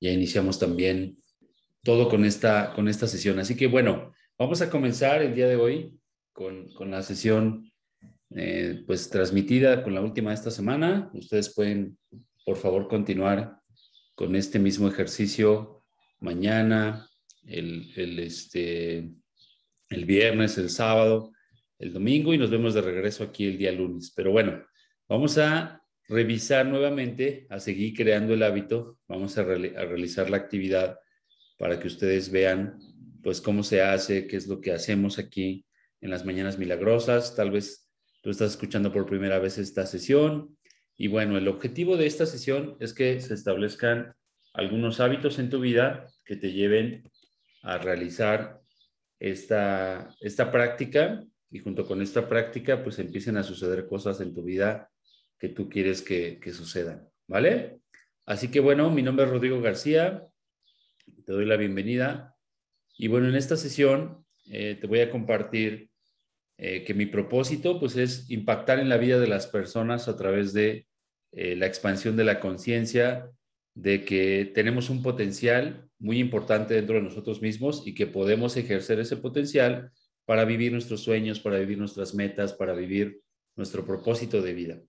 ya iniciamos también todo con esta, con esta sesión. Así que bueno, vamos a comenzar el día de hoy con, con la sesión eh, pues transmitida con la última de esta semana. Ustedes pueden, por favor, continuar con este mismo ejercicio mañana, el, el, este, el viernes, el sábado, el domingo y nos vemos de regreso aquí el día lunes. Pero bueno, vamos a revisar nuevamente, a seguir creando el hábito, vamos a, realizar la actividad para que ustedes vean pues cómo se hace, qué es lo que hacemos aquí en las mañanas milagrosas. Tal vez tú estás escuchando por primera vez esta sesión. Y bueno, el objetivo de esta sesión es que se establezcan algunos hábitos en tu vida que te lleven a realizar esta, esta práctica y junto con esta práctica pues empiecen a suceder cosas en tu vida que tú quieres que, sucedan, ¿vale? Así que bueno, mi nombre es Rodrigo García, te doy la bienvenida y bueno, en esta sesión eh, te voy a compartir eh, que mi propósito pues es impactar en la vida de las personas a través de eh, la expansión de la conciencia, de que tenemos un potencial muy importante dentro de nosotros mismos y que podemos ejercer ese potencial para vivir nuestros sueños, para vivir nuestras metas, para vivir nuestro propósito de vida.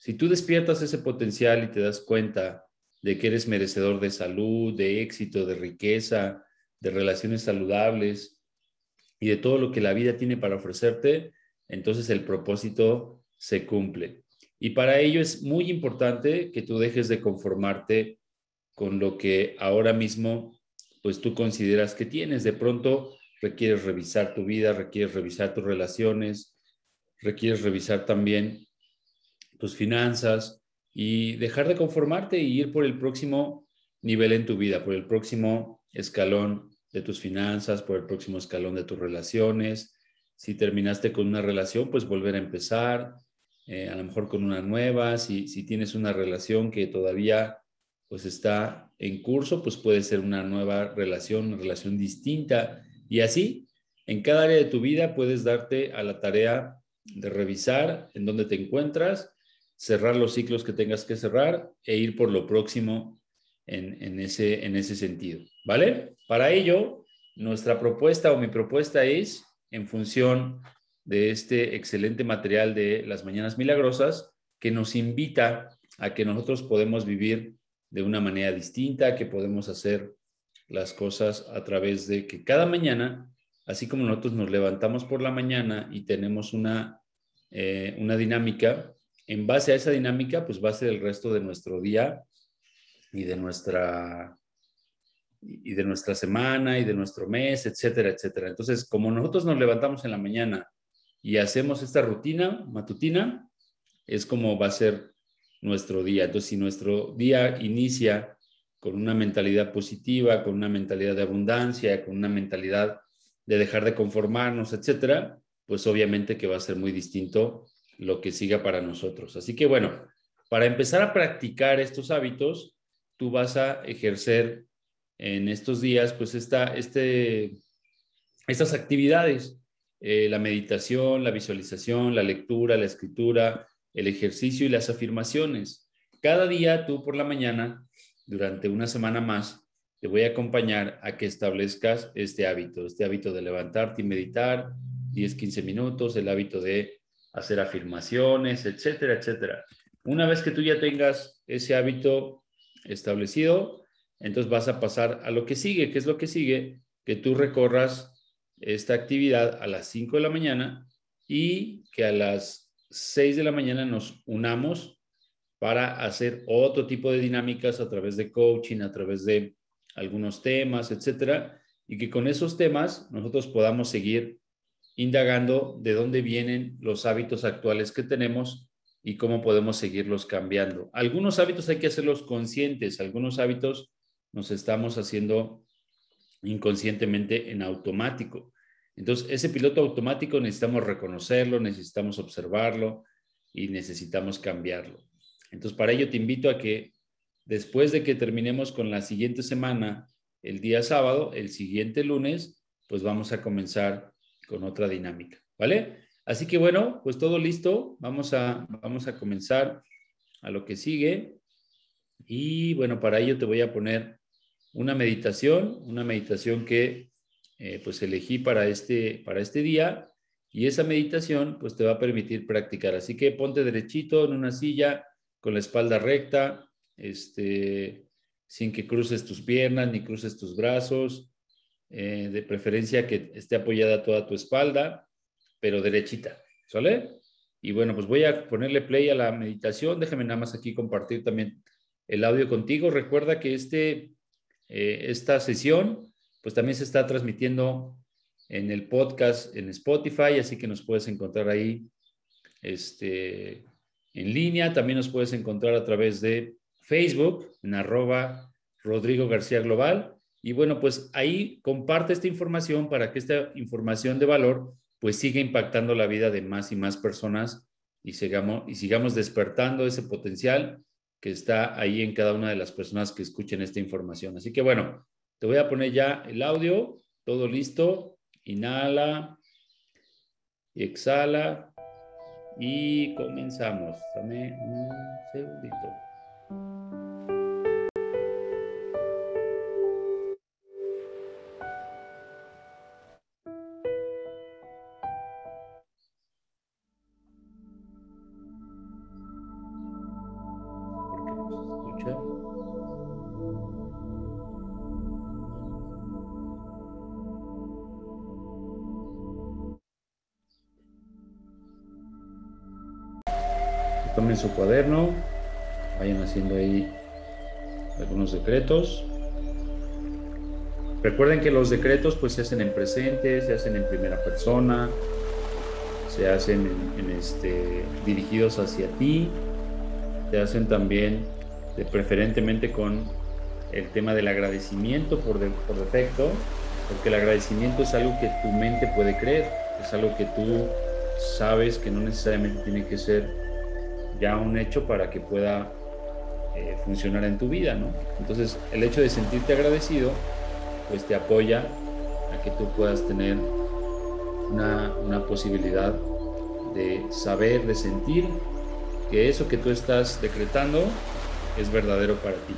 Si tú despiertas ese potencial y te das cuenta de que eres merecedor de salud, de éxito, de riqueza, de relaciones saludables y de todo lo que la vida tiene para ofrecerte, entonces el propósito se cumple. Y para ello es muy importante que tú dejes de conformarte con lo que ahora mismo pues tú consideras que tienes. De pronto requieres revisar tu vida, requieres revisar tus relaciones, requieres revisar también tus finanzas y dejar de conformarte y ir por el próximo nivel en tu vida, por el próximo escalón de tus finanzas, por el próximo escalón de tus relaciones. Si terminaste con una relación, pues volver a empezar, eh, a lo mejor con una nueva. Si, si tienes una relación que todavía pues está en curso, pues puede ser una nueva relación, una relación distinta y así, en cada área de tu vida puedes darte a la tarea de revisar en dónde te encuentras, cerrar los ciclos que tengas que cerrar e ir por lo próximo en, ese, en ese sentido. ¿Vale? Para ello, nuestra propuesta o mi propuesta es, en función de este excelente material de las Mañanas Milagrosas, que nos invita a que nosotros podemos vivir de una manera distinta, que podemos hacer las cosas a través de que cada mañana, así como nosotros nos levantamos por la mañana y tenemos una, eh, una dinámica, en base a esa dinámica, pues va a ser el resto de nuestro día y de nuestra y de nuestra semana y de nuestro mes, etcétera, etcétera. Entonces, como nosotros nos levantamos en la mañana y hacemos esta rutina matutina, es como va a ser nuestro día. Entonces, si nuestro día inicia con una mentalidad positiva, con una mentalidad de abundancia, con una mentalidad de dejar de conformarnos, etcétera, pues obviamente que va a ser muy distinto lo que siga para nosotros. Así que bueno, para empezar a practicar estos hábitos, tú vas a ejercer en estos días, pues esta, este, estas actividades, eh, la meditación, la visualización, la lectura, la escritura, el ejercicio y las afirmaciones. Cada día tú por la mañana durante una semana más, te voy a acompañar a que establezcas este hábito, este hábito de levantarte y meditar 10, 15 minutos, el hábito de hacer afirmaciones, etcétera, etcétera. Una vez que tú ya tengas ese hábito establecido, entonces vas a pasar a lo que sigue. ¿Qué es lo que sigue? Que tú recorras esta actividad a las 5 de la mañana y que a las 6 de la mañana nos unamos para hacer otro tipo de dinámicas a través de coaching, a través de algunos temas, etcétera, y que con esos temas nosotros podamos seguir indagando de dónde vienen los hábitos actuales que tenemos y cómo podemos seguirlos cambiando. Algunos hábitos hay que hacerlos conscientes, algunos hábitos nos estamos haciendo inconscientemente en automático. Entonces, ese piloto automático necesitamos reconocerlo, necesitamos observarlo y necesitamos cambiarlo. Entonces, para ello te invito a que después de que terminemos con la siguiente semana, el día sábado, el siguiente lunes, pues vamos a comenzar con otra dinámica, ¿vale? Así que bueno, pues todo listo. Vamos a, vamos a comenzar a lo que sigue. Y bueno, para ello te voy a poner una meditación, una meditación que eh, pues elegí para este, para este día y esa meditación pues te va a permitir practicar. Así que ponte derechito en una silla con la espalda recta, este, sin que cruces tus piernas ni cruces tus brazos, eh, de preferencia que esté apoyada toda tu espalda, pero derechita, ¿sale? Y bueno, pues voy a ponerle play a la meditación. Déjame nada más aquí compartir también el audio contigo. Recuerda que este, eh, esta sesión, pues también se está transmitiendo en el podcast en Spotify, así que nos puedes encontrar ahí este, en línea. También nos puedes encontrar a través de Facebook, en arroba Rodrigo García Global. Y bueno, pues ahí comparte esta información para que esta información de valor pues siga impactando la vida de más y más personas y sigamos, y sigamos despertando ese potencial que está ahí en cada una de las personas que escuchen esta información. Así que bueno, te voy a poner ya el audio, todo listo. Inhala, exhala y comenzamos. Dame un segundito. Tomen su cuaderno, vayan haciendo ahí algunos decretos. Recuerden que los decretos pues se hacen en presente, se hacen en primera persona, se hacen en, este, dirigidos hacia ti, se hacen también de, preferentemente con el tema del agradecimiento por, por defecto, porque el agradecimiento es algo que tu mente puede creer, es algo que tú sabes que no necesariamente tiene que ser ya un hecho para que pueda eh, funcionar en tu vida, ¿no? Entonces, el hecho de sentirte agradecido, pues te apoya a que tú puedas tener una, una posibilidad de saber, de sentir que eso que tú estás decretando es verdadero para ti.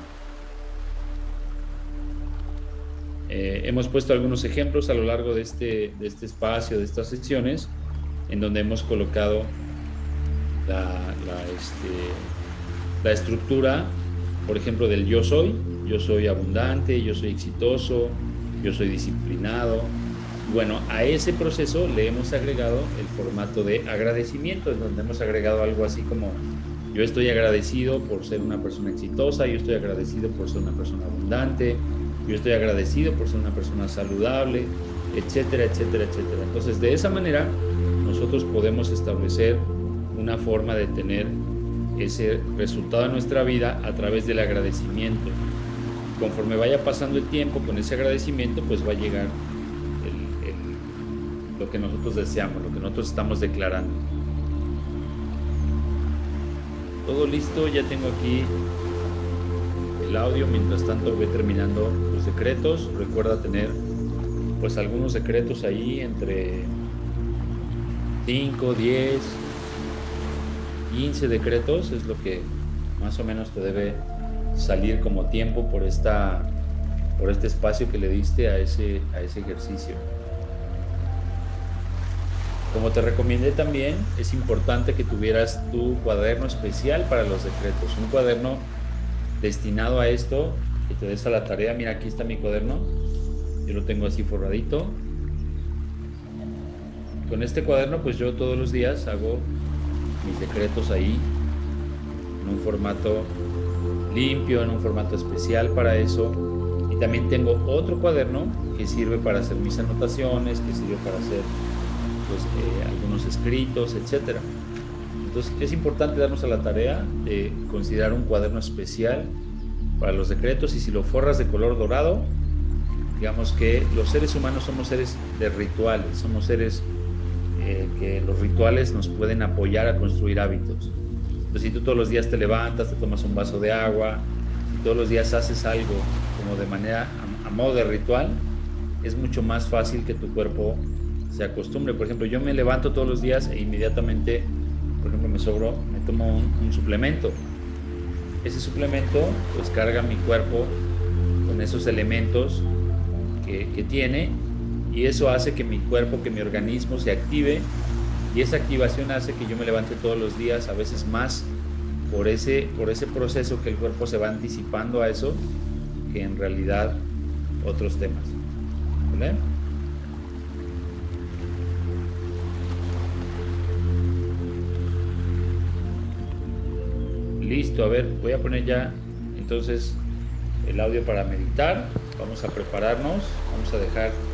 Eh, hemos puesto algunos ejemplos a lo largo de este, de este espacio, de estas secciones, en donde hemos colocado la, este, la estructura, por ejemplo, del yo soy. Yo soy abundante, yo soy exitoso, yo soy disciplinado. Bueno, a ese proceso le hemos agregado el formato de agradecimiento, en donde hemos agregado algo así como yo estoy agradecido por ser una persona exitosa, yo estoy agradecido por ser una persona abundante, yo estoy agradecido por ser una persona saludable, etcétera, etcétera, etcétera. Entonces, de esa manera, nosotros podemos establecer una forma de tener ese resultado en nuestra vida a través del agradecimiento. Conforme vaya pasando el tiempo con ese agradecimiento, pues va a llegar lo que nosotros deseamos, lo que nosotros estamos declarando. Todo listo, ya tengo aquí el audio, mientras tanto voy terminando los secretos. Recuerda tener pues algunos secretos ahí entre 5, 10, 15 decretos es lo que más o menos te debe salir como tiempo por, esta, por este espacio que le diste a ese, a ese ejercicio. Como te recomendé también, es importante que tuvieras tu cuaderno especial para los decretos, un cuaderno destinado a esto, que te des a la tarea. Mira, aquí está mi cuaderno, yo lo tengo así forradito. Con este cuaderno, pues yo todos los días hago mis decretos ahí, en un formato limpio, en un formato especial para eso. Y también tengo otro cuaderno que sirve para hacer mis anotaciones, que sirve para hacer pues, eh, algunos escritos, etc. Entonces es importante darnos a la tarea de considerar un cuaderno especial para los decretos y si lo forras de color dorado, digamos que los seres humanos somos seres de rituales, somos seres eh, que los rituales nos pueden apoyar a construir hábitos. Entonces, si tú todos los días te levantas, te tomas un vaso de agua, si todos los días haces algo como de manera a, modo de ritual, es mucho más fácil que tu cuerpo se acostumbre. Por ejemplo, yo me levanto todos los días e inmediatamente, por ejemplo, me sobro, me tomo un, suplemento. Ese suplemento pues carga mi cuerpo con esos elementos que tiene y eso hace que mi cuerpo, que mi organismo se active y esa activación hace que yo me levante todos los días, a veces más por ese, por ese proceso que el cuerpo se va anticipando a eso que en realidad otros temas. ¿Vale? Listo, a ver, voy a poner ya entonces el audio para meditar. Vamos a prepararnos, vamos a dejar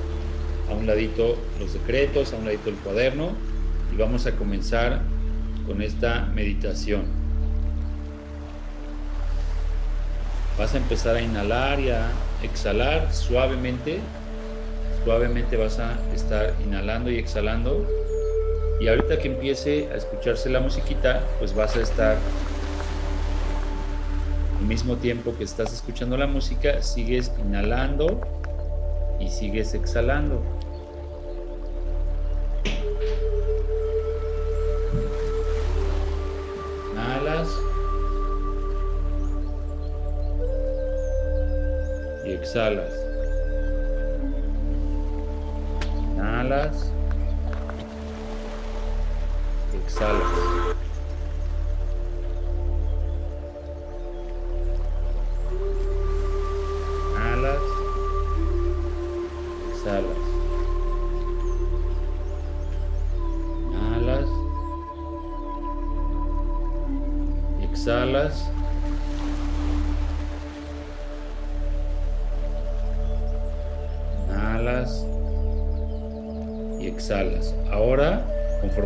a un ladito los decretos, a un ladito el cuaderno y vamos a comenzar con esta meditación. Vas a empezar a inhalar y a exhalar suavemente. Suavemente vas a estar inhalando y exhalando. Y ahorita que empiece a escucharse la musiquita, pues vas a estar al mismo tiempo que estás escuchando la música, sigues inhalando y sigues exhalando. Exhalas. Inhalas exhalas.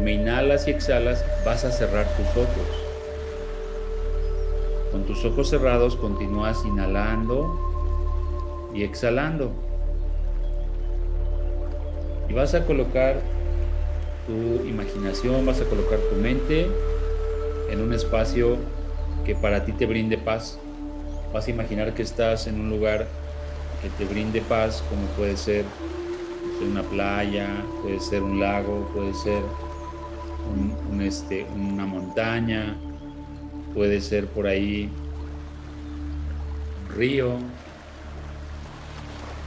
Conforme inhalas y exhalas, vas a cerrar tus ojos. Con tus ojos cerrados continúas inhalando y exhalando. Y vas a colocar tu imaginación, vas a colocar tu mente en un espacio que para ti te brinde paz. Vas a imaginar que estás en un lugar que te brinde paz, como puede ser una playa, puede ser un lago, puede ser este, una montaña, puede ser por ahí un río,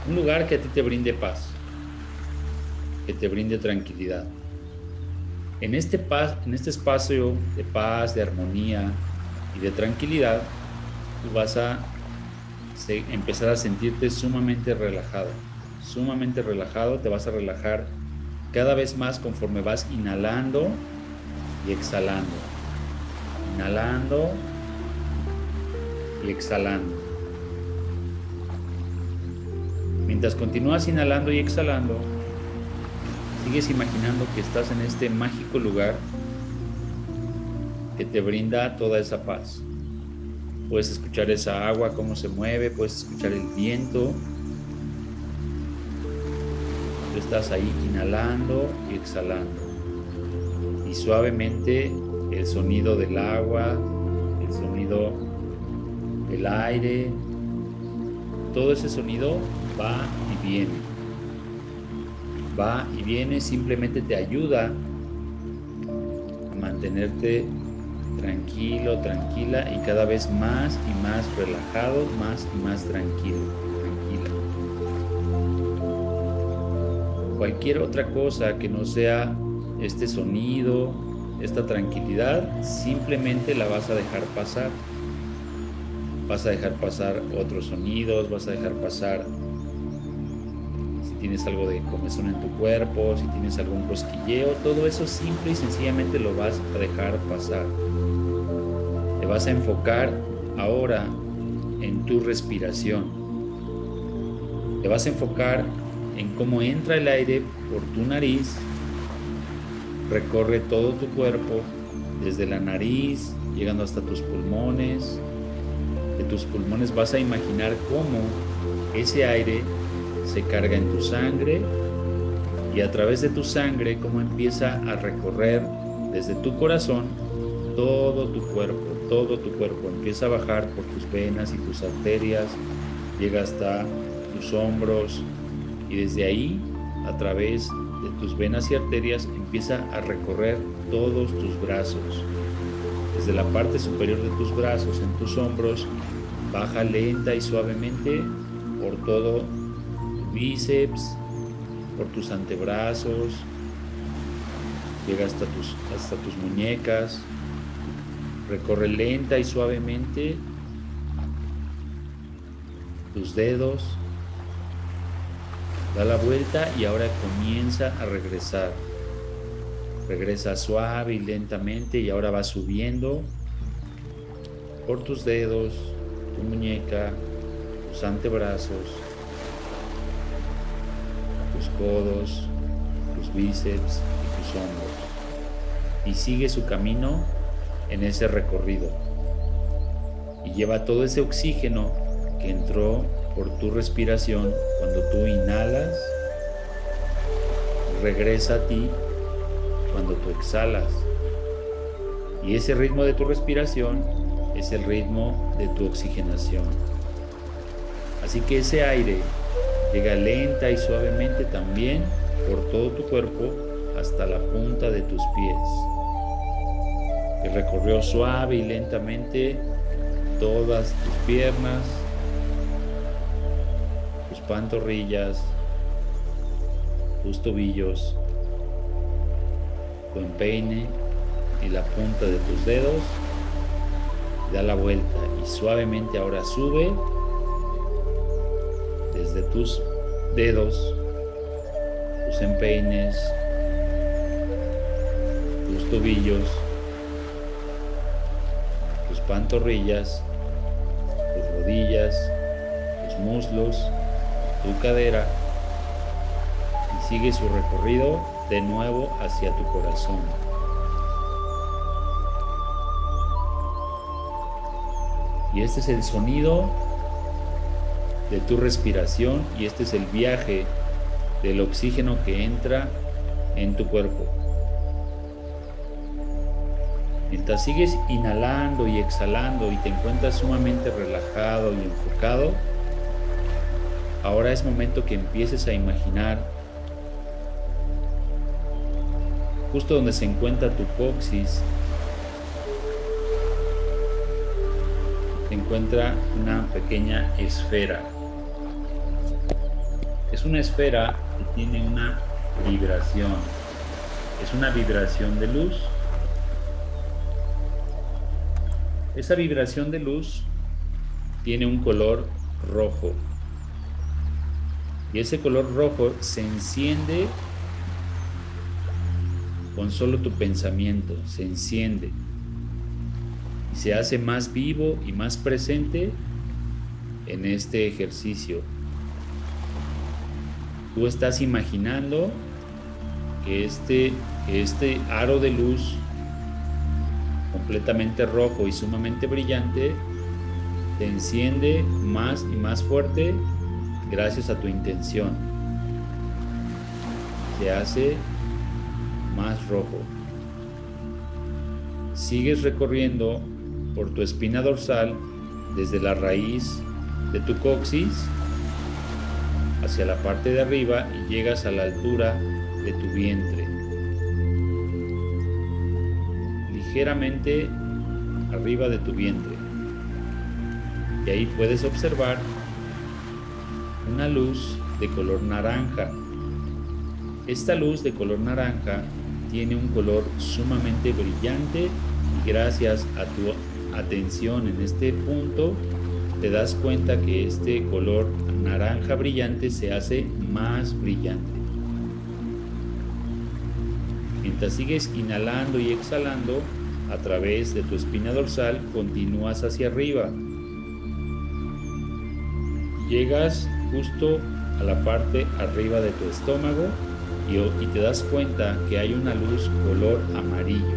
un lugar que a ti te brinde paz, que te brinde tranquilidad. En este, paz, en este espacio de paz, de armonía, y de tranquilidad, tú vas a empezar a sentirte sumamente relajado. Sumamente relajado, te vas a relajar cada vez más conforme vas inhalando y exhalando. Inhalando y exhalando. Mientras continúas inhalando y exhalando, sigues imaginando que estás en este mágico lugar que te brinda toda esa paz. Puedes escuchar esa agua, cómo se mueve, puedes escuchar el viento. Tú estás ahí inhalando y exhalando. Suavemente el sonido del agua, el sonido del aire, todo ese sonido va y viene. Va y viene, simplemente te ayuda a mantenerte tranquilo, tranquila y cada vez más y más relajado, más y más tranquilo, tranquila. Cualquier otra cosa que no sea este sonido, esta tranquilidad, simplemente la vas a dejar pasar. Vas a dejar pasar otros sonidos, vas a dejar pasar si tienes algo de comezón en tu cuerpo, si tienes algún cosquilleo, todo eso simple y sencillamente lo vas a dejar pasar. Te vas a enfocar ahora en tu respiración. Te vas a enfocar en cómo entra el aire por tu nariz, recorre todo tu cuerpo, desde la nariz, llegando hasta tus pulmones. De tus pulmones vas a imaginar cómo ese aire se carga en tu sangre y a través de tu sangre cómo empieza a recorrer desde tu corazón todo tu cuerpo todo tu cuerpo, empieza a bajar por tus venas y tus arterias, llega hasta tus hombros y desde ahí, a través de tus venas y arterias, empieza a recorrer todos tus brazos. Desde la parte superior de tus brazos, en tus hombros, baja lenta y suavemente por todo tu bíceps, por tus antebrazos, llega hasta tus, hasta tus muñecas, recorre lenta y suavemente tus dedos, da la vuelta y ahora comienza a regresar. Regresa suave y lentamente y ahora va subiendo por tus dedos, tu muñeca, tus antebrazos, tus codos, tus bíceps y tus hombros. Y sigue su camino en ese recorrido. Y lleva todo ese oxígeno que entró por tu respiración cuando tú inhalas, regresa a ti cuando tú exhalas. Y ese ritmo de tu respiración es el ritmo de tu oxigenación. Así que ese aire llega lenta y suavemente también por todo tu cuerpo hasta la punta de tus pies. Y recorrió suave y lentamente todas tus piernas, pantorrillas, tus tobillos, tu empeine y la punta de tus dedos. Da la vuelta y suavemente ahora sube desde tus dedos, tus empeines, tus tobillos, tus pantorrillas, tus rodillas, tus muslos, tu cadera y sigue su recorrido de nuevo hacia tu corazón. Y este es el sonido de tu respiración y este es el viaje del oxígeno que entra en tu cuerpo. Mientras sigues inhalando y exhalando y te encuentras sumamente relajado y enfocado, ahora es momento que empieces a imaginar justo donde se encuentra tu coxis, se encuentra una pequeña esfera. Es una esfera que tiene una vibración. Es una vibración de luz. Esa vibración de luz tiene un color rojo. Y ese color rojo se enciende con solo tu pensamiento, se enciende y se hace más vivo y más presente en este ejercicio. Tú estás imaginando que este, que este aro de luz completamente rojo y sumamente brillante te enciende más y más fuerte gracias a tu intención. Se hace más rojo. Sigues recorriendo por tu espina dorsal desde la raíz de tu coxis hacia la parte de arriba y llegas a la altura de tu vientre. Ligeramente arriba de tu vientre. Y ahí puedes observar una luz de color naranja. Esta luz de color naranja tiene un color sumamente brillante y gracias a tu atención en este punto, te das cuenta que este color naranja brillante se hace más brillante. Mientras sigues inhalando y exhalando a través de tu espina dorsal, continúas hacia arriba. Llegas justo a la parte arriba de tu estómago y, te das cuenta que hay una luz color amarillo.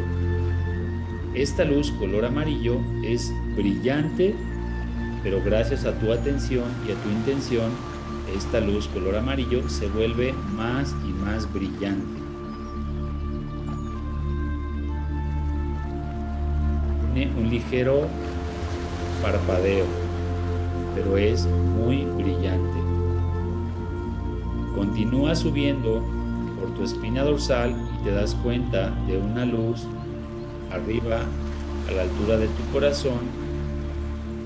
Esta luz color amarillo es brillante, pero gracias a tu atención y a tu intención, esta luz color amarillo se vuelve más y más brillante. Tiene un ligero parpadeo, pero es muy brillante. Continúa subiendo por tu espina dorsal y te das cuenta de una luz arriba a la altura de tu corazón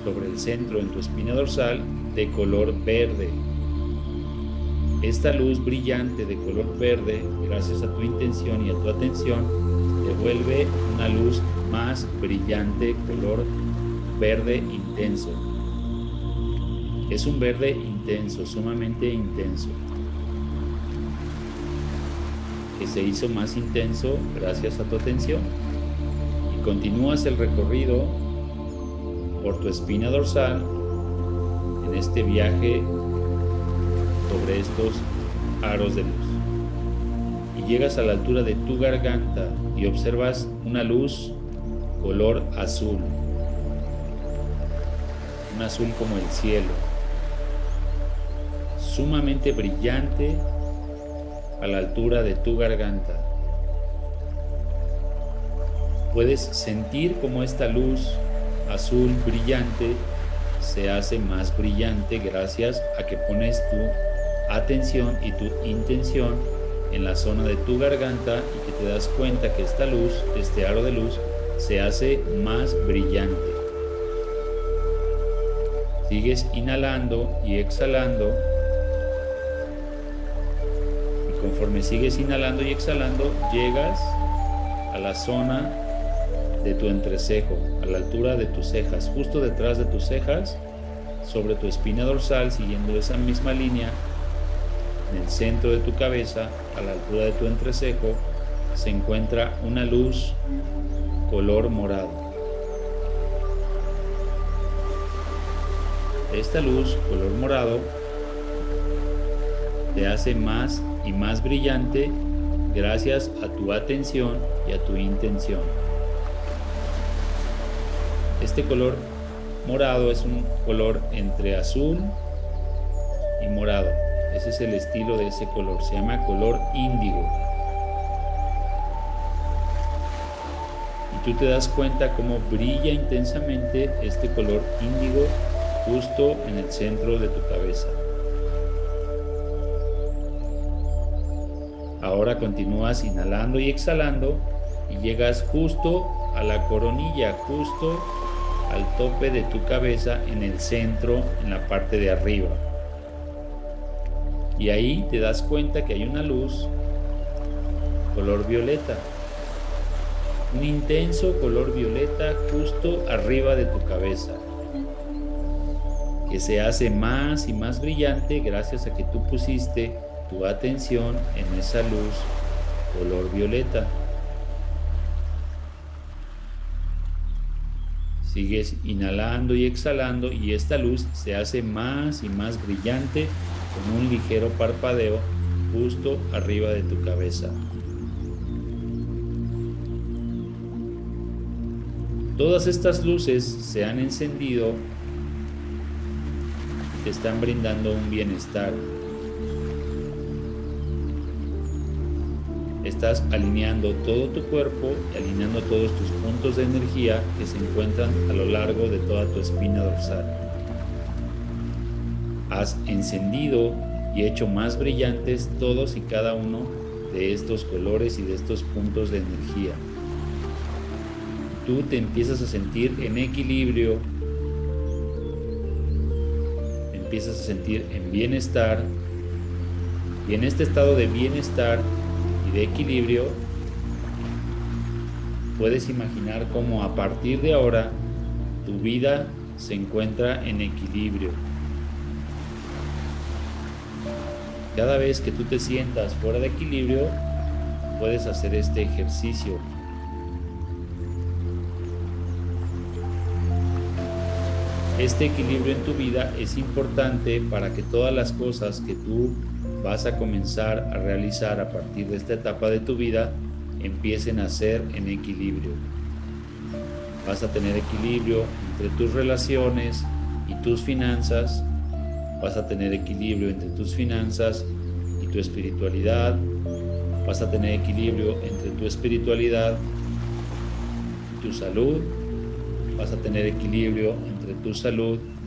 sobre el centro en tu espina dorsal de color verde. Esta luz brillante de color verde, gracias a tu intención y a tu atención, te vuelve una luz más brillante, color verde intenso. Es un verde intenso, sumamente intenso, se hizo más intenso gracias a tu atención. Y continúas el recorrido por tu espina dorsal en este viaje sobre estos aros de luz. Y llegas a la altura de tu garganta y observas una luz color azul. Un azul como el cielo. Sumamente brillante a la altura de tu garganta. Puedes sentir como esta luz azul brillante se hace más brillante gracias a que pones tu atención y tu intención en la zona de tu garganta y que te das cuenta que esta luz, este aro de luz, se hace más brillante. Sigues inhalando y exhalando. Conforme sigues inhalando y exhalando, llegas a la zona de tu entrecejo, a la altura de tus cejas, justo detrás de tus cejas, sobre tu espina dorsal, siguiendo esa misma línea, en el centro de tu cabeza, a la altura de tu entrecejo, se encuentra una luz color morado. Esta luz color morado te hace más y más brillante gracias a tu atención y a tu intención. Este color morado es un color entre azul y morado. Ese es el estilo de ese color. Se llama color índigo. Y tú te das cuenta cómo brilla intensamente este color índigo justo en el centro de tu cabeza. Ahora continúas inhalando y exhalando y llegas justo a la coronilla, justo al tope de tu cabeza en el centro, en la parte de arriba. Y ahí te das cuenta que hay una luz color violeta. Un intenso color violeta justo arriba de tu cabeza. Que se hace más y más brillante gracias a que tú pusiste tu atención en esa luz color violeta. Sigues inhalando y exhalando y esta luz se hace más y más brillante con un ligero parpadeo justo arriba de tu cabeza. Todas estas luces se han encendido te están brindando un bienestar, estás alineando todo tu cuerpo y alineando todos tus puntos de energía que se encuentran a lo largo de toda tu espina dorsal. Has encendido y hecho más brillantes todos y cada uno de estos colores y de estos puntos de energía. Tú te empiezas a sentir en equilibrio, empiezas a sentir en bienestar y en este estado de bienestar de equilibrio, puedes imaginar cómo a partir de ahora tu vida se encuentra en equilibrio. Cada vez que tú te sientas fuera de equilibrio, puedes hacer este ejercicio. Este equilibrio en tu vida es importante para que todas las cosas que tú vas a comenzar a realizar a partir de esta etapa de tu vida empiecen a ser en equilibrio. Vas a tener equilibrio entre tus relaciones y tus finanzas. Vas a tener equilibrio entre tus finanzas y tu espiritualidad. Vas a tener equilibrio entre tu espiritualidad y tu salud. Vas a tener equilibrio entre tu salud y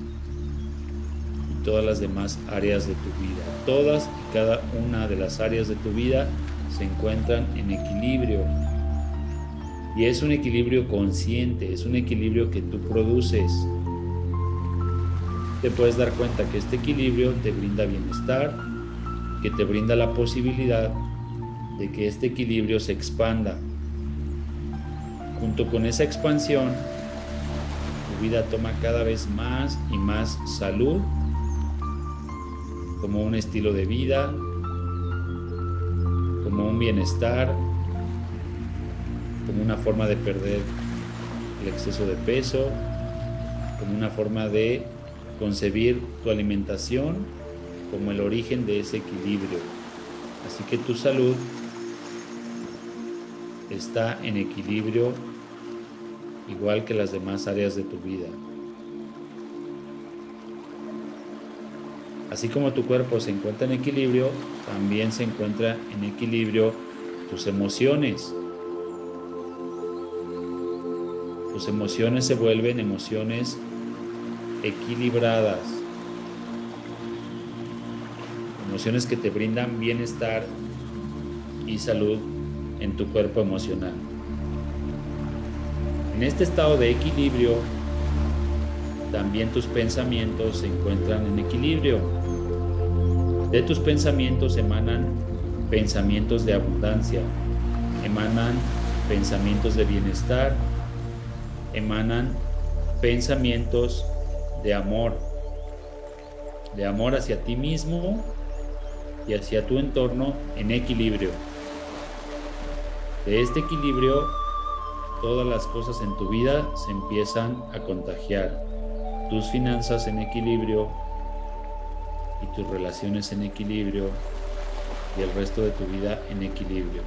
todas las demás áreas de tu vida. Todas cada una de las áreas de tu vida se encuentran en equilibrio. Y es un equilibrio consciente, es un equilibrio que tú produces. te puedes dar cuenta que este equilibrio te brinda bienestar, que te brinda la posibilidad de que este equilibrio se expanda. Junto con esa expansión, tu vida toma cada vez más y más salud como un estilo de vida, como un bienestar, como una forma de perder el exceso de peso, como una forma de concebir tu alimentación como el origen de ese equilibrio. Así que tu salud está en equilibrio igual que las demás áreas de tu vida. Así como tu cuerpo se encuentra en equilibrio, también se encuentra en equilibrio tus emociones. Tus emociones se vuelven emociones equilibradas. Emociones que te brindan bienestar y salud en tu cuerpo emocional. En este estado de equilibrio, también tus pensamientos se encuentran en equilibrio. De tus pensamientos emanan pensamientos de abundancia, emanan pensamientos de bienestar, emanan pensamientos de amor, de amor hacia ti mismo y hacia tu entorno en equilibrio. De este equilibrio, todas las cosas en tu vida se empiezan a contagiar. Tus finanzas en equilibrio y tus relaciones en equilibrio y el resto de tu vida en equilibrio.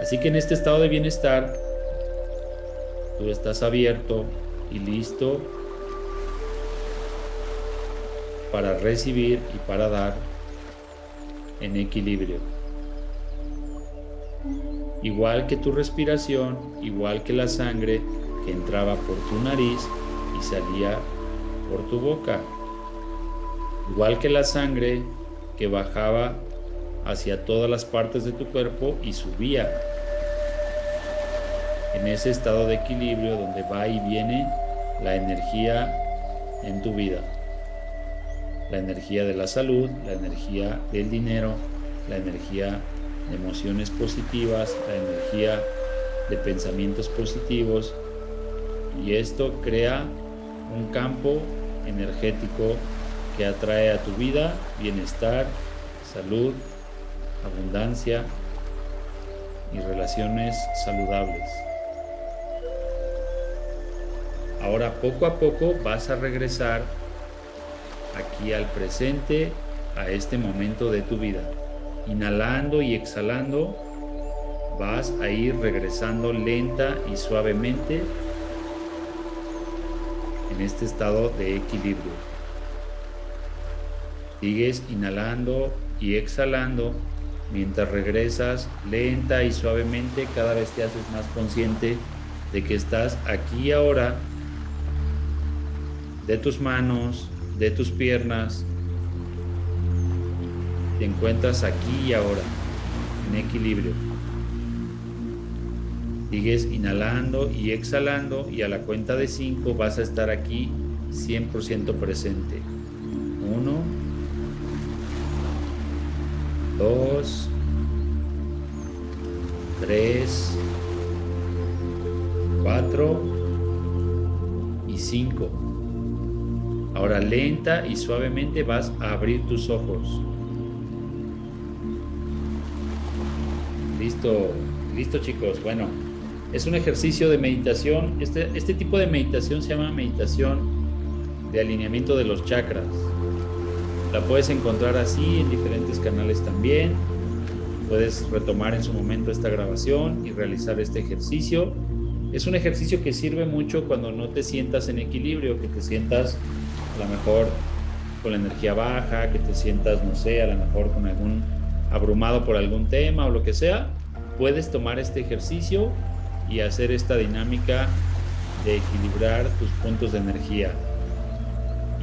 Así que en este estado de bienestar, tú estás abierto y listo para recibir y para dar en equilibrio. Igual que tu respiración, igual que la sangre que entraba por tu nariz y salía por tu boca. Igual que la sangre que bajaba hacia todas las partes de tu cuerpo y subía en ese estado de equilibrio donde va y viene la energía en tu vida. La energía de la salud, la energía del dinero, la energía de emociones positivas, la energía de pensamientos positivos. Y esto crea un campo energético que atrae a tu vida bienestar, salud, abundancia y relaciones saludables. Ahora poco a poco vas a regresar aquí al presente, a este momento de tu vida. Inhalando y exhalando, vas a ir regresando lenta y suavemente en este estado de equilibrio. Sigues inhalando y exhalando mientras regresas lenta y suavemente, cada vez te haces más consciente de que estás aquí ahora de tus manos, de tus piernas. Te encuentras aquí y ahora, en equilibrio. Sigues inhalando y exhalando y a la cuenta de 5 vas a estar aquí 100% presente. 1, 2, 3, 4 y 5. Ahora lenta y suavemente vas a abrir tus ojos. Listo, listo chicos. Bueno, es un ejercicio de meditación. Este, este tipo de meditación se llama meditación de alineamiento de los chakras. La puedes encontrar así en diferentes canales también. Puedes retomar en su momento esta grabación y realizar este ejercicio. Es un ejercicio que sirve mucho cuando no te sientas en equilibrio, que te sientas a lo mejor con la energía baja, que te sientas, no sé, a lo mejor con algún abrumado por algún tema o lo que sea, puedes tomar este ejercicio y hacer esta dinámica de equilibrar tus puntos de energía.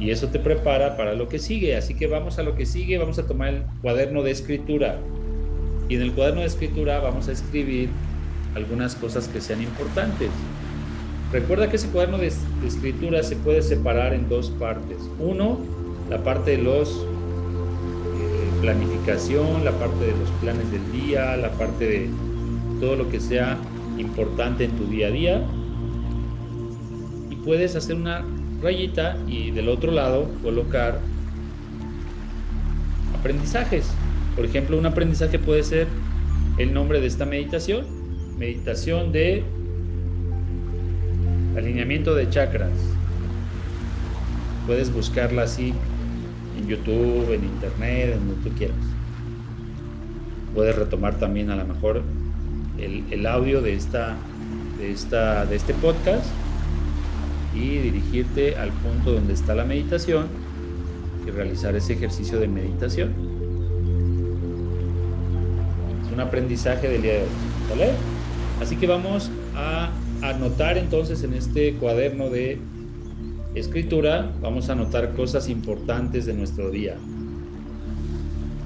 Y eso te prepara para lo que sigue. Así que vamos a lo que sigue, vamos a tomar el cuaderno de escritura. Y en el cuaderno de escritura vamos a escribir algunas cosas que sean importantes. Recuerda que ese cuaderno de, escritura se puede separar en dos partes. Uno, la parte de los eh, planificación, la parte de los planes del día, la parte de todo lo que sea importante en tu día a día. Y puedes hacer una rayita y del otro lado colocar aprendizajes. Por ejemplo, un aprendizaje puede ser el nombre de esta meditación, meditación de alineamiento de chakras. Puedes buscarla así en YouTube, en Internet, en donde tú quieras. Puedes retomar también a lo mejor el, audio de, esta, de, esta, de este podcast y dirigirte al punto donde está la meditación y realizar ese ejercicio de meditación. Es un aprendizaje del día de hoy, ¿vale? Así que vamos a anotar entonces en este cuaderno de escritura, vamos a anotar cosas importantes de nuestro día.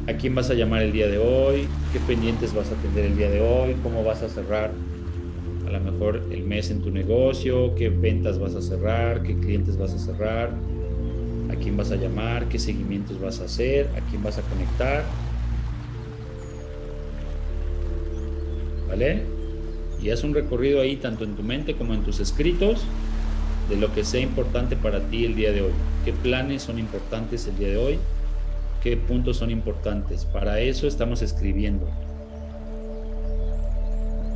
¿A quién vas a llamar el día de hoy? ¿Qué pendientes vas a atender el día de hoy? ¿Cómo vas a cerrar lo mejor el mes en tu negocio? ¿Qué ventas vas a cerrar? ¿Qué clientes vas a cerrar? ¿A quién vas a llamar? ¿Qué seguimientos vas a hacer? ¿A quién vas a conectar? ¿Vale? y haz un recorrido ahí tanto en tu mente como en tus escritos de lo que sea importante para ti el día de hoy. ¿Qué planes son importantes el día de hoy? ¿Qué puntos son importantes? Para eso estamos escribiendo.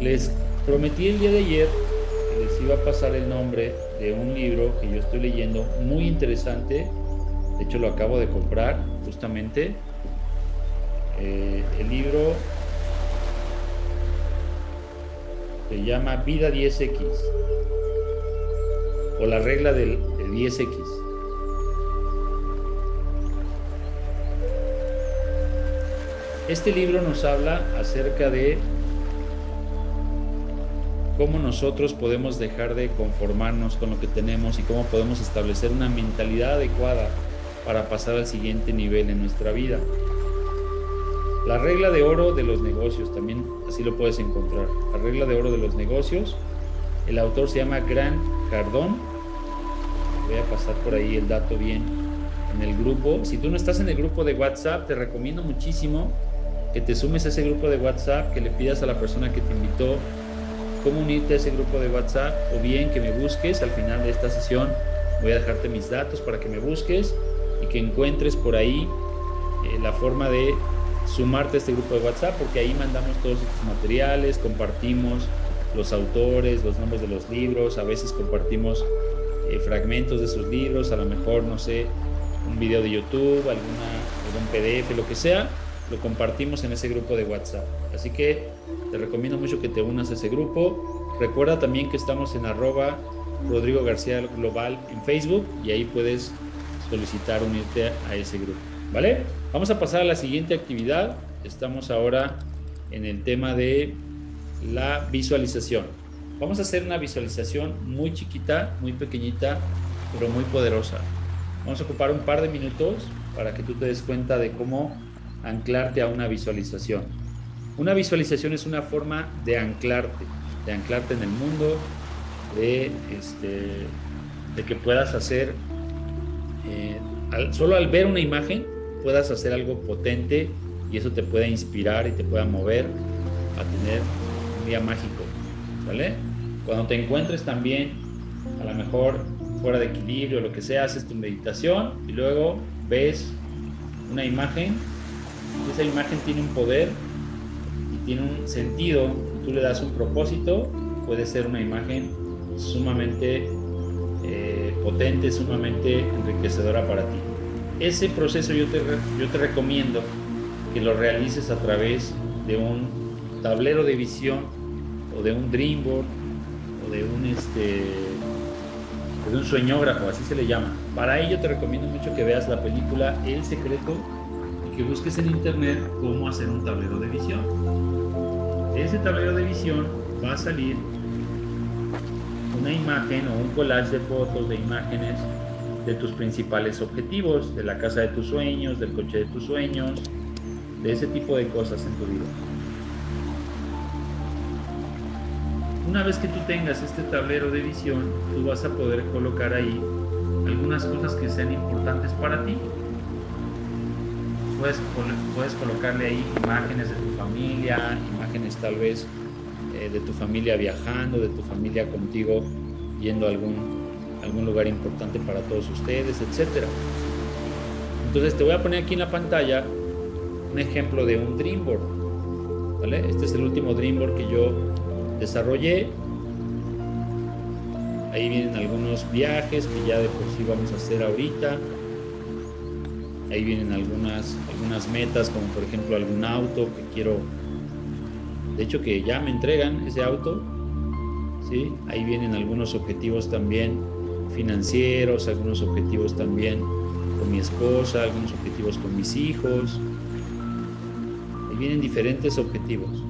Les prometí el día de ayer que les iba a pasar el nombre de un libro que yo estoy leyendo muy interesante. De hecho lo acabo de comprar justamente. Eh, el libro se llama Vida 10X o la regla del, 10X. Este libro nos habla acerca de cómo nosotros podemos dejar de conformarnos con lo que tenemos y cómo podemos establecer una mentalidad adecuada para pasar al siguiente nivel en nuestra vida. La regla de oro de los negocios, también así lo puedes encontrar. La regla de oro de los negocios. El autor se llama Grant Cardón. Voy a pasar por ahí el dato bien en el grupo. Si tú no estás en el grupo de WhatsApp, te recomiendo muchísimo que te sumes a ese grupo de WhatsApp, que le pidas a la persona que te invitó cómo unirte a ese grupo de WhatsApp o bien que me busques al final de esta sesión. Voy a dejarte mis datos para que me busques y que encuentres por ahí eh, la forma de sumarte a este grupo de WhatsApp porque ahí mandamos todos estos materiales, compartimos los autores, los nombres de los libros, a veces compartimos eh, fragmentos de esos libros, a lo mejor, no sé, un video de YouTube, alguna, algún PDF, lo que sea, lo compartimos en ese grupo de WhatsApp. Así que te recomiendo mucho que te unas a ese grupo. Recuerda también que estamos en arroba Rodrigo García Global en Facebook y ahí puedes solicitar unirte a ese grupo. ¿Vale? Vamos a pasar a la siguiente actividad. Estamos ahora en el tema de la visualización. Vamos a hacer una visualización muy chiquita, muy pequeñita, pero muy poderosa. Vamos a ocupar un par de minutos para que tú te des cuenta de cómo anclarte a una visualización. Una visualización es una forma de anclarte, de anclarte en el mundo, de, este, que puedas hacer, eh, solo al ver una imagen, puedas hacer algo potente y eso te pueda inspirar y te pueda mover a tener un día mágico, ¿vale? Cuando te encuentres también, a lo mejor fuera de equilibrio, lo que sea, haces tu meditación y luego ves una imagen, esa imagen tiene un poder tiene un sentido, tú le das un propósito, puede ser una imagen sumamente eh, potente, sumamente enriquecedora para ti. Ese proceso yo te, recomiendo que lo realices a través de un tablero de visión o de un dream board o de un este de un sueñógrafo, así se le llama. Para ello te recomiendo mucho que veas la película El secreto y que busques en internet cómo hacer un tablero de visión. De ese tablero de visión va a salir una imagen o un collage de fotos, de imágenes de tus principales objetivos, de la casa de tus sueños, del coche de tus sueños, de ese tipo de cosas en tu vida. Una vez que tú tengas este tablero de visión, tú vas a poder colocar ahí algunas cosas que sean importantes para ti. Puedes, puedes colocarle ahí imágenes de tu familia, imágenes tal vez eh, de tu familia viajando, de tu familia contigo yendo a algún, algún lugar importante para todos ustedes, etc. Entonces te voy a poner aquí en la pantalla un ejemplo de un Dreamboard. ¿vale? Este es el último Dreamboard que yo desarrollé. Ahí vienen algunos viajes que ya de por sí vamos a hacer ahorita. Ahí vienen algunas, algunas metas, como por ejemplo algún auto que quiero. De hecho, que ya me entregan ese auto. ¿sí? Ahí vienen algunos objetivos también financieros, algunos objetivos también con mi esposa, algunos objetivos con mis hijos. Ahí vienen diferentes objetivos.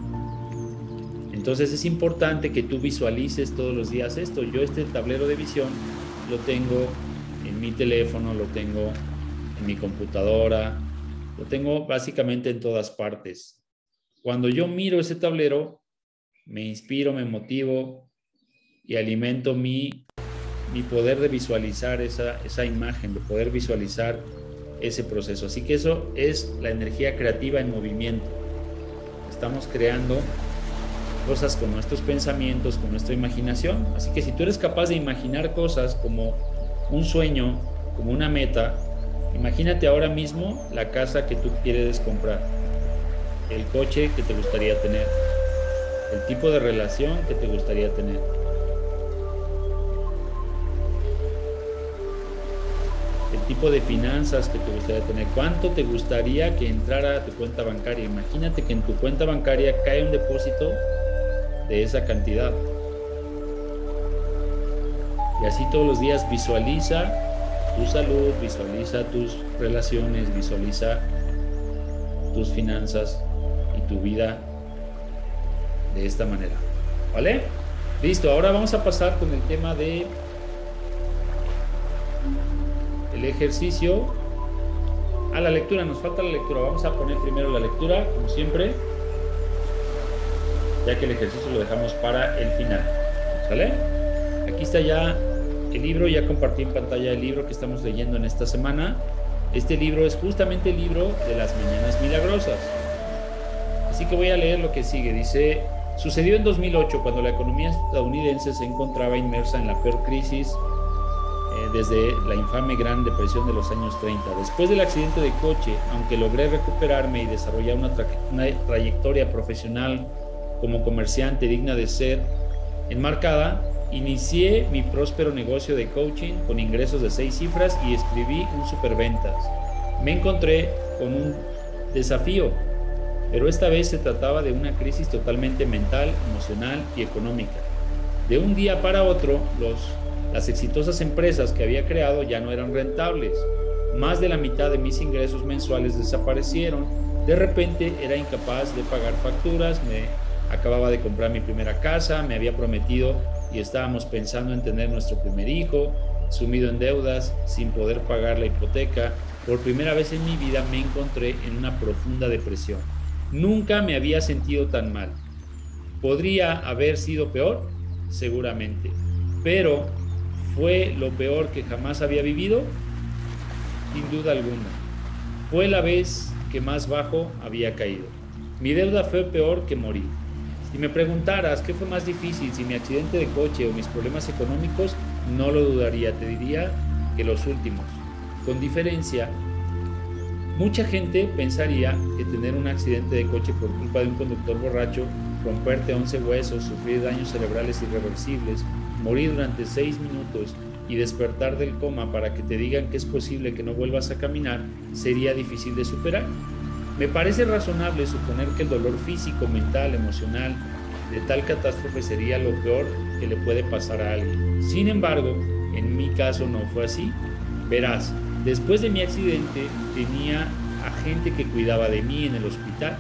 Entonces es importante que tú visualices todos los días esto. Yo este tablero de visión lo tengo en mi teléfono, lo tengo en mi computadora, lo tengo básicamente en todas partes. Cuando yo miro ese tablero, me inspiro, me motivo y alimento mi, mi poder de visualizar esa, esa imagen, de poder visualizar ese proceso. Así que eso es la energía creativa en movimiento. Estamos creando cosas con nuestros pensamientos, con nuestra imaginación. Así que si tú eres capaz de imaginar cosas como un sueño, como una meta, imagínate ahora mismo la casa que tú quieres comprar, el coche que te gustaría tener, el tipo de relación que te gustaría tener. El tipo de finanzas que te gustaría tener, cuánto te gustaría que entrara a tu cuenta bancaria. Imagínate que en tu cuenta bancaria cae un depósito de esa cantidad. Y así todos los días visualiza tu salud, visualiza tus relaciones, visualiza tus finanzas tu vida de esta manera. ¿Vale? Listo, ahora vamos a pasar con el tema de el ejercicio a la lectura. Nos falta la lectura. Vamos a poner primero la lectura, como siempre ya que el ejercicio lo dejamos para el final. ¿Sale? Aquí está ya el libro, ya compartí en pantalla el libro que estamos leyendo en esta semana. Este libro es justamente el libro de las mañanas milagrosas. Así que voy a leer lo que sigue. Dice, sucedió en 2008 cuando la economía estadounidense se encontraba inmersa en la peor crisis eh, desde la infame Gran Depresión de los años 30. Después del accidente de coche, aunque logré recuperarme y desarrollar una, una trayectoria profesional como comerciante digna de ser enmarcada, inicié mi próspero negocio de coaching con ingresos de seis cifras y escribí un superventas. Me encontré con un desafío, pero esta vez se trataba de una crisis totalmente mental, emocional y económica. De un día para otro, las exitosas empresas que había creado ya no eran rentables. Más de la mitad de mis ingresos mensuales desaparecieron. De repente era incapaz de pagar facturas, me acababa de comprar mi primera casa, me había prometido y estábamos pensando en tener nuestro primer hijo, sumido en deudas, sin poder pagar la hipoteca. Por primera vez en mi vida me encontré en una profunda depresión. Nunca me había sentido tan mal. ¿Podría haber sido peor? Seguramente. Pero ¿fue lo peor que jamás había vivido? Sin duda alguna. Fue la vez que más bajo había caído. Mi deuda fue peor que morir. Si me preguntaras qué fue más difícil, si mi accidente de coche o mis problemas económicos, no lo dudaría, te diría que los últimos. Con diferencia, mucha gente pensaría que tener un accidente de coche por culpa de un conductor borracho, romperte 11 huesos, sufrir daños cerebrales irreversibles, morir durante 6 minutos y despertar del coma para que te digan que es posible que no vuelvas a caminar, sería difícil de superar. Me parece razonable suponer que el dolor físico, mental, emocional de tal catástrofe sería lo peor que le puede pasar a alguien. Sin embargo, en mi caso no fue así. Verás, después de mi accidente tenía a gente que cuidaba de mí en el hospital.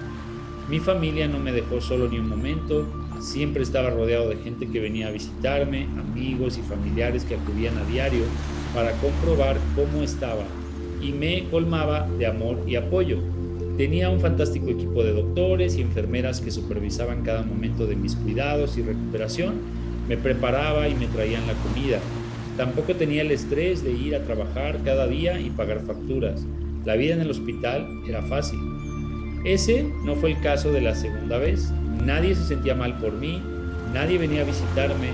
Mi familia no me dejó solo ni un momento, siempre estaba rodeado de gente que venía a visitarme, amigos y familiares que acudían a diario para comprobar cómo estaba y me colmaba de amor y apoyo. Tenía un fantástico equipo de doctores y enfermeras que supervisaban cada momento de mis cuidados y recuperación. Me preparaba y me traían la comida. Tampoco tenía el estrés de ir a trabajar cada día y pagar facturas. La vida en el hospital era fácil. Ese no fue el caso de la segunda vez. Nadie se sentía mal por mí, nadie venía a visitarme,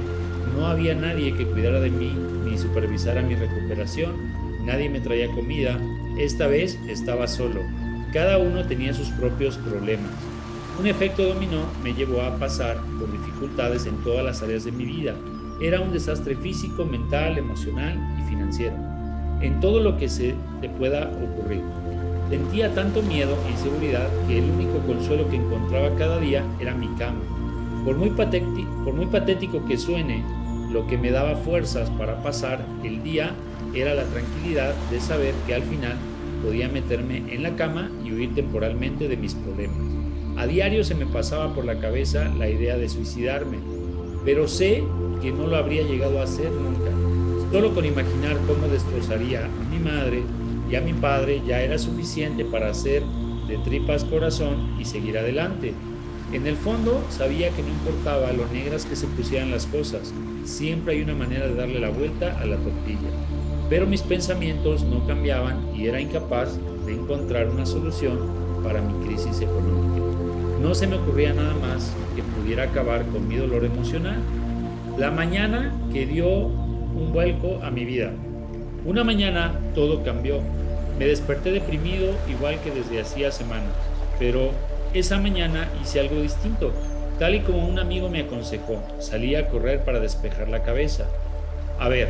no había nadie que cuidara de mí ni supervisara mi recuperación, nadie me traía comida. Esta vez estaba solo. Cada uno tenía sus propios problemas. Un efecto dominó me llevó a pasar por dificultades en todas las áreas de mi vida. Era un desastre físico, mental, emocional y financiero. En todo lo que se te pueda ocurrir. Sentía tanto miedo e inseguridad que el único consuelo que encontraba cada día era mi cama. Por muy, patético, por muy patético que suene, lo que me daba fuerzas para pasar el día era la tranquilidad de saber que al final podía meterme en la cama y huir temporalmente de mis problemas. A diario se me pasaba por la cabeza la idea de suicidarme, pero sé que no lo habría llegado a hacer nunca. Solo con imaginar cómo destrozaría a mi madre y a mi padre ya era suficiente para hacer de tripas corazón y seguir adelante. En el fondo sabía que no importaba lo negras que se pusieran las cosas, siempre hay una manera de darle la vuelta a la tortilla. Pero mis pensamientos no cambiaban y era incapaz de encontrar una solución para mi crisis económica. No se me ocurría nada más que pudiera acabar con mi dolor emocional. La mañana que dio un vuelco a mi vida. Una mañana todo cambió. Me desperté deprimido igual que desde hacía semanas, pero esa mañana hice algo distinto. Tal y como un amigo me aconsejó, salí a correr para despejar la cabeza. A ver,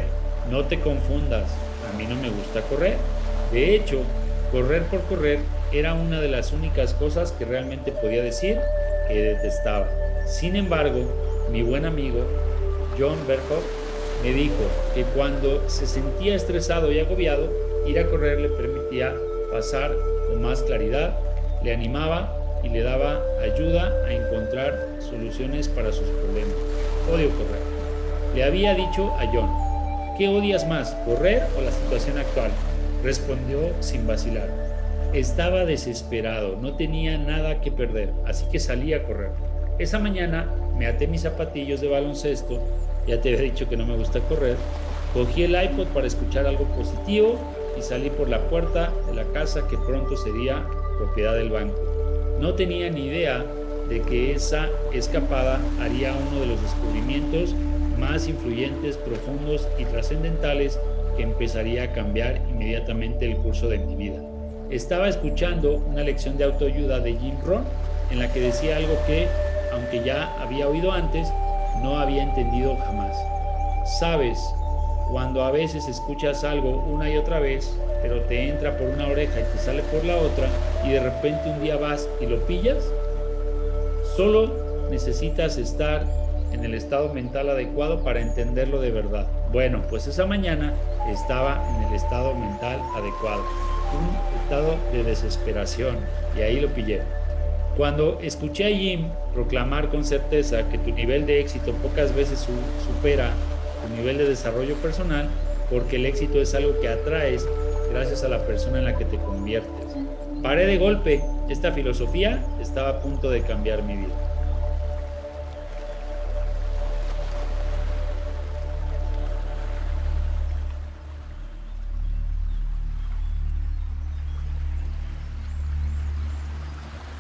no te confundas, a mí no me gusta correr. De hecho, correr por correr era una de las únicas cosas que realmente podía decir que detestaba. Sin embargo, mi buen amigo John Berkhoff me dijo que cuando se sentía estresado y agobiado, ir a correr le permitía pasar con más claridad, le animaba y le daba ayuda a encontrar soluciones para sus problemas. Odio correr. Le había dicho a John, ¿qué odias más, correr o la situación actual? Respondió sin vacilar. Estaba desesperado, no tenía nada que perder, así que salí a correr. Esa mañana me até mis zapatillos de baloncesto, ya te había dicho que no me gusta correr, cogí el iPod para escuchar algo positivo y salí por la puerta de la casa que pronto sería propiedad del banco. No tenía ni idea de que esa escapada haría uno de los descubrimientos más influyentes, profundos y trascendentales que empezaría a cambiar inmediatamente el curso de mi vida. Estaba escuchando una lección de autoayuda de Jim Rohn en la que decía algo que, aunque ya había oído antes, no había entendido jamás. Sabes, cuando a veces escuchas algo una y otra vez, pero te entra por una oreja y te sale por la otra, y de repente un día vas y lo pillas, solo necesitas estar en el estado mental adecuado para entenderlo de verdad. Bueno, pues esa mañana estaba en el estado mental adecuado, un estado de desesperación, y ahí lo pillé. Cuando escuché a Jim proclamar con certeza que tu nivel de éxito pocas veces supera tu nivel de desarrollo personal, porque el éxito es algo que atraes gracias a la persona en la que te conviertes. Paré de golpe, esta filosofía estaba a punto de cambiar mi vida.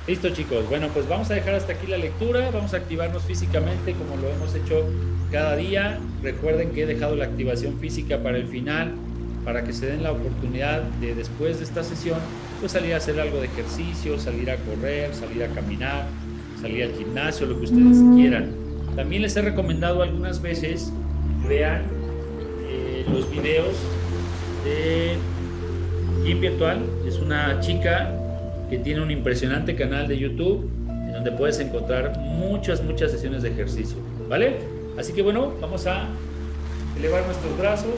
Listo chicos, bueno pues vamos a dejar hasta aquí la lectura, vamos a activarnos físicamente como lo hemos hecho cada día. Recuerden que he dejado la activación física para el final, para que se den la oportunidad de después de esta sesión, pues salir a hacer algo de ejercicio, salir a correr, salir a caminar, salir al gimnasio, lo que ustedes quieran. También les he recomendado algunas veces vean eh, los videos de Gym Virtual, es una chica que tiene un impresionante canal de YouTube en donde puedes encontrar muchas, muchas sesiones de ejercicio, ¿vale? Así que bueno, vamos a elevar nuestros brazos,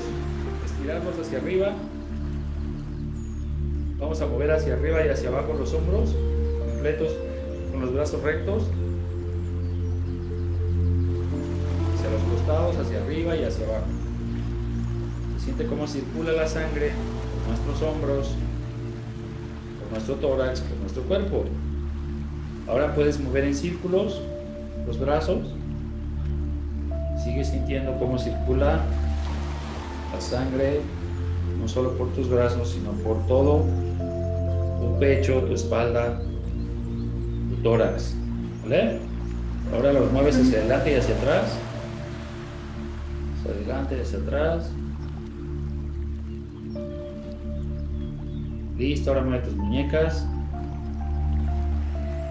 estirarnos hacia arriba. Vamos a mover hacia arriba y hacia abajo los hombros completos con los brazos rectos. Hacia los costados, hacia arriba y hacia abajo. Se siente cómo circula la sangre por nuestros hombros, nuestro tórax, por nuestro cuerpo. Ahora puedes mover en círculos los brazos. Sigues sintiendo cómo circula la sangre, no solo por tus brazos, sino por todo tu pecho, tu espalda, tu tórax. ¿Vale? Ahora los mueves hacia adelante y hacia atrás. Hacia adelante y hacia atrás. Listo, ahora mueve tus muñecas.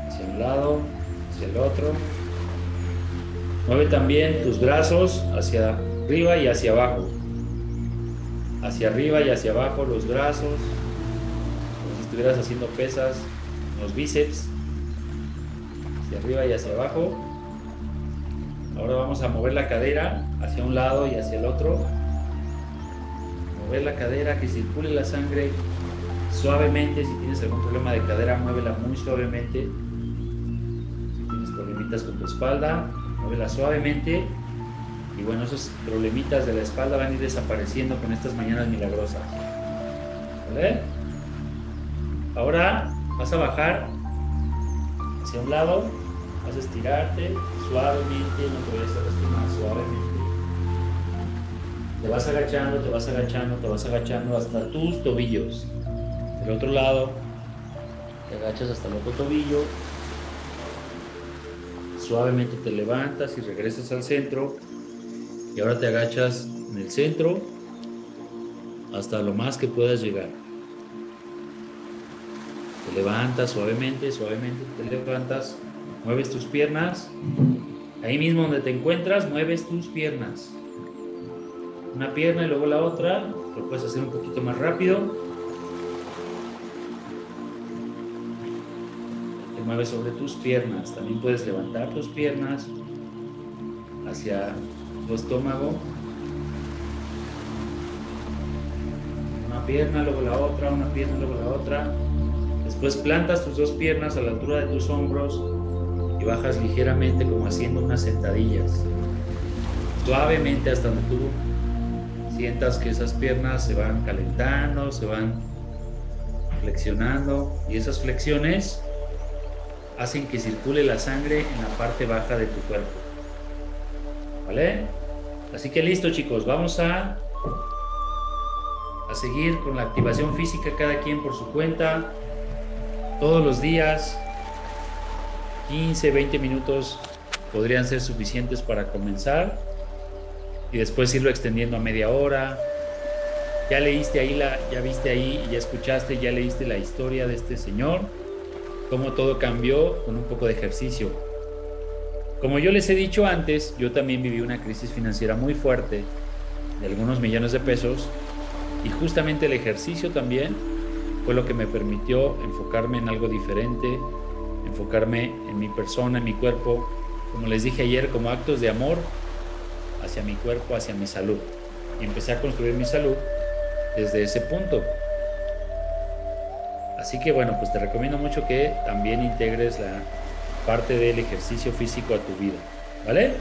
Hacia un lado, hacia el otro. Mueve también tus brazos hacia arriba y hacia abajo. Hacia arriba y hacia abajo los brazos. Como si estuvieras haciendo pesas, los bíceps. Hacia arriba y hacia abajo. Ahora vamos a mover la cadera hacia un lado y hacia el otro. Mover la cadera, que circule la sangre suavemente. Si tienes algún problema de cadera, muévela muy suavemente. Si tienes problemitas con tu espalda, muévela suavemente. Y bueno, esos problemitas de la espalda van a ir desapareciendo con estas mañanas milagrosas. ¿Vale? Ahora vas a bajar hacia un lado, vas a estirarte suavemente, no te vayas a lastimar, suavemente. Te vas agachando, te vas agachando, te vas agachando hasta tus tobillos. Del otro lado, te agachas hasta el otro tobillo. Suavemente te levantas y regresas al centro. Y ahora te agachas en el centro hasta lo más que puedas llegar. Te levantas suavemente, suavemente te levantas, mueves tus piernas. Ahí mismo donde te encuentras, mueves tus piernas. Una pierna y luego la otra. Lo puedes hacer un poquito más rápido. Mueves sobre tus piernas. También puedes levantar tus piernas hacia tu estómago. Una pierna, luego la otra, una pierna, luego la otra. Después plantas tus dos piernas a la altura de tus hombros y bajas ligeramente como haciendo unas sentadillas. Suavemente hasta donde tú sientas que esas piernas se van calentando, se van flexionando y esas flexiones hacen que circule la sangre en la parte baja de tu cuerpo. ¿Vale? Así que listo chicos, vamos a, a seguir con la activación física cada quien por su cuenta, todos los días, 15, 20 minutos podrían ser suficientes para comenzar y después irlo extendiendo a media hora. Ya leíste ahí la, ya viste ahí ya escuchaste, ya leíste la historia de este señor, cómo todo cambió con un poco de ejercicio. Como yo les he dicho antes, yo también viví una crisis financiera muy fuerte de algunos millones de pesos y justamente el ejercicio también fue lo que me permitió enfocarme en algo diferente, enfocarme en mi persona, en mi cuerpo, como les dije ayer, como actos de amor hacia mi cuerpo, hacia mi salud. Y empecé a construir mi salud desde ese punto. Así que bueno, pues te recomiendo mucho que también integres la parte del ejercicio físico a tu vida, ¿vale?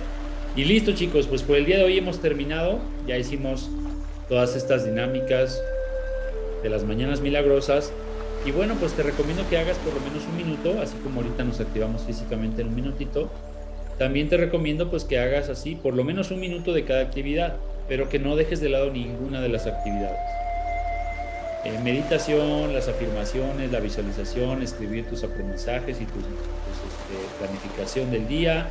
Y listo chicos, pues por el día de hoy hemos terminado, ya hicimos todas estas dinámicas de las mañanas milagrosas y bueno, pues te recomiendo que hagas por lo menos un minuto, así como ahorita nos activamos físicamente en un minutito, también te recomiendo pues que hagas así por lo menos un minuto de cada actividad, pero que no dejes de lado ninguna de las actividades. Eh, meditación, las afirmaciones, la visualización, escribir tus aprendizajes y tu este, planificación del día,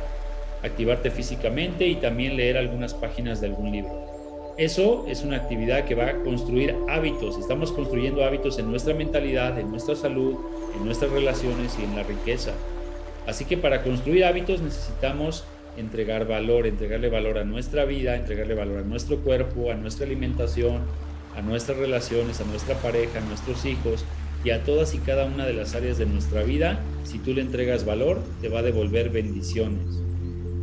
activarte físicamente y también leer algunas páginas de algún libro. Eso es una actividad que va a construir hábitos. Estamos construyendo hábitos en nuestra mentalidad, en nuestra salud, en nuestras relaciones y en la riqueza. Así que para construir hábitos necesitamos entregar valor, entregarle valor a nuestra vida, entregarle valor a nuestro cuerpo, a nuestra alimentación, a nuestras relaciones, a nuestra pareja, a nuestros hijos y a todas y cada una de las áreas de nuestra vida. Si tú le entregas valor, te va a devolver bendiciones.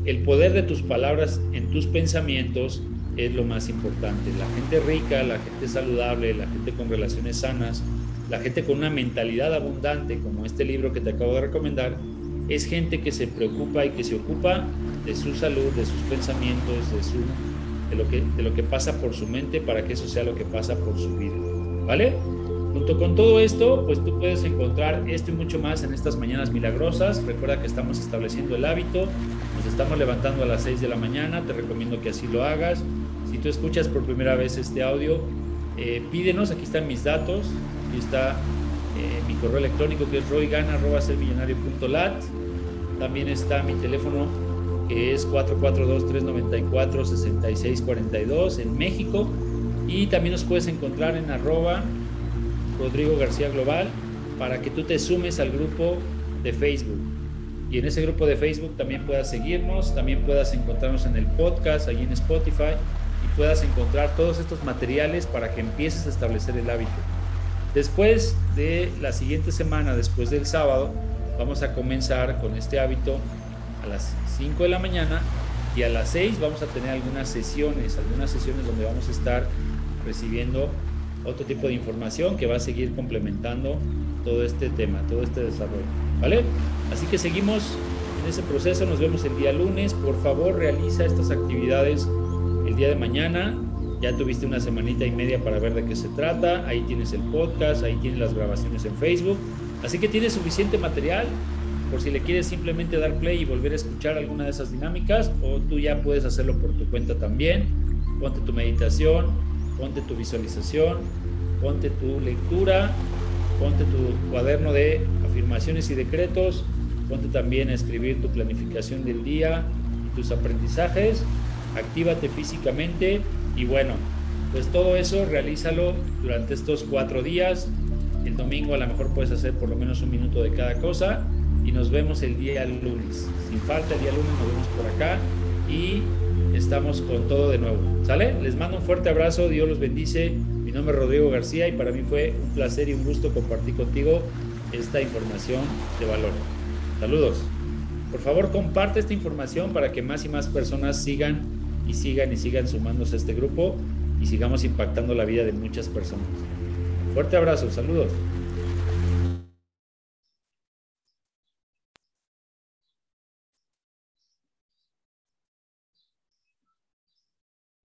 El poder de tus palabras en tus pensamientos es lo más importante. La gente rica, la gente saludable, la gente con relaciones sanas, la gente con una mentalidad abundante, como este libro que te acabo de recomendar, es gente que se preocupa y que se ocupa de su salud, de sus pensamientos, de, su, de, lo, que, de lo que pasa por su mente para que eso sea lo que pasa por su vida. ¿Vale? Junto con todo esto, pues tú puedes encontrar esto y mucho más en estas mañanas milagrosas. Recuerda que estamos estableciendo el hábito, nos estamos levantando a las 6 de la mañana, te recomiendo que así lo hagas. Si tú escuchas por primera vez este audio, eh, pídenos, aquí están mis datos, aquí está eh, mi correo electrónico que es roygana.sermillonario.lat. También está mi teléfono que es 442-394-6642 en México. Y también nos puedes encontrar en arroba Rodrigo García Global para que tú te sumes al grupo de Facebook. Y en ese grupo de Facebook también puedas seguirnos, también puedas encontrarnos en el podcast, allí en Spotify puedas encontrar todos estos materiales para que empieces a establecer el hábito. Después de la siguiente semana, después del sábado, vamos a comenzar con este hábito a las 5 de la mañana y a las 6 vamos a tener algunas sesiones, algunas sesiones donde vamos a estar recibiendo otro tipo de información que va a seguir complementando todo este tema, todo este desarrollo. ¿Vale? Así que seguimos en ese proceso, nos vemos el día lunes. Por favor, realiza estas actividades el día de mañana. Ya tuviste una semanita y media para ver de qué se trata. Ahí tienes el podcast, ahí tienes las grabaciones en Facebook. Así que tienes suficiente material por si le quieres simplemente dar play y volver a escuchar alguna de esas dinámicas o tú ya puedes hacerlo por tu cuenta también. Ponte tu meditación, ponte tu visualización, ponte tu lectura, ponte tu cuaderno de afirmaciones y decretos, ponte también a escribir tu planificación del día y tus aprendizajes actívate físicamente y bueno, pues todo eso realízalo durante estos cuatro días. El domingo a lo mejor puedes hacer por lo menos un minuto de cada cosa y nos vemos el día lunes. Sin falta, el día lunes nos vemos por acá y estamos con todo de nuevo. ¿Sale? Les mando un fuerte abrazo, Dios los bendice. Mi nombre es Rodrigo García y para mí fue un placer y un gusto compartir contigo esta información de valor. Saludos. Por favor, comparte esta información para que más y más personas sigan y sigan y sigan sumándose a este grupo y sigamos impactando la vida de muchas personas. Fuerte abrazo, saludos.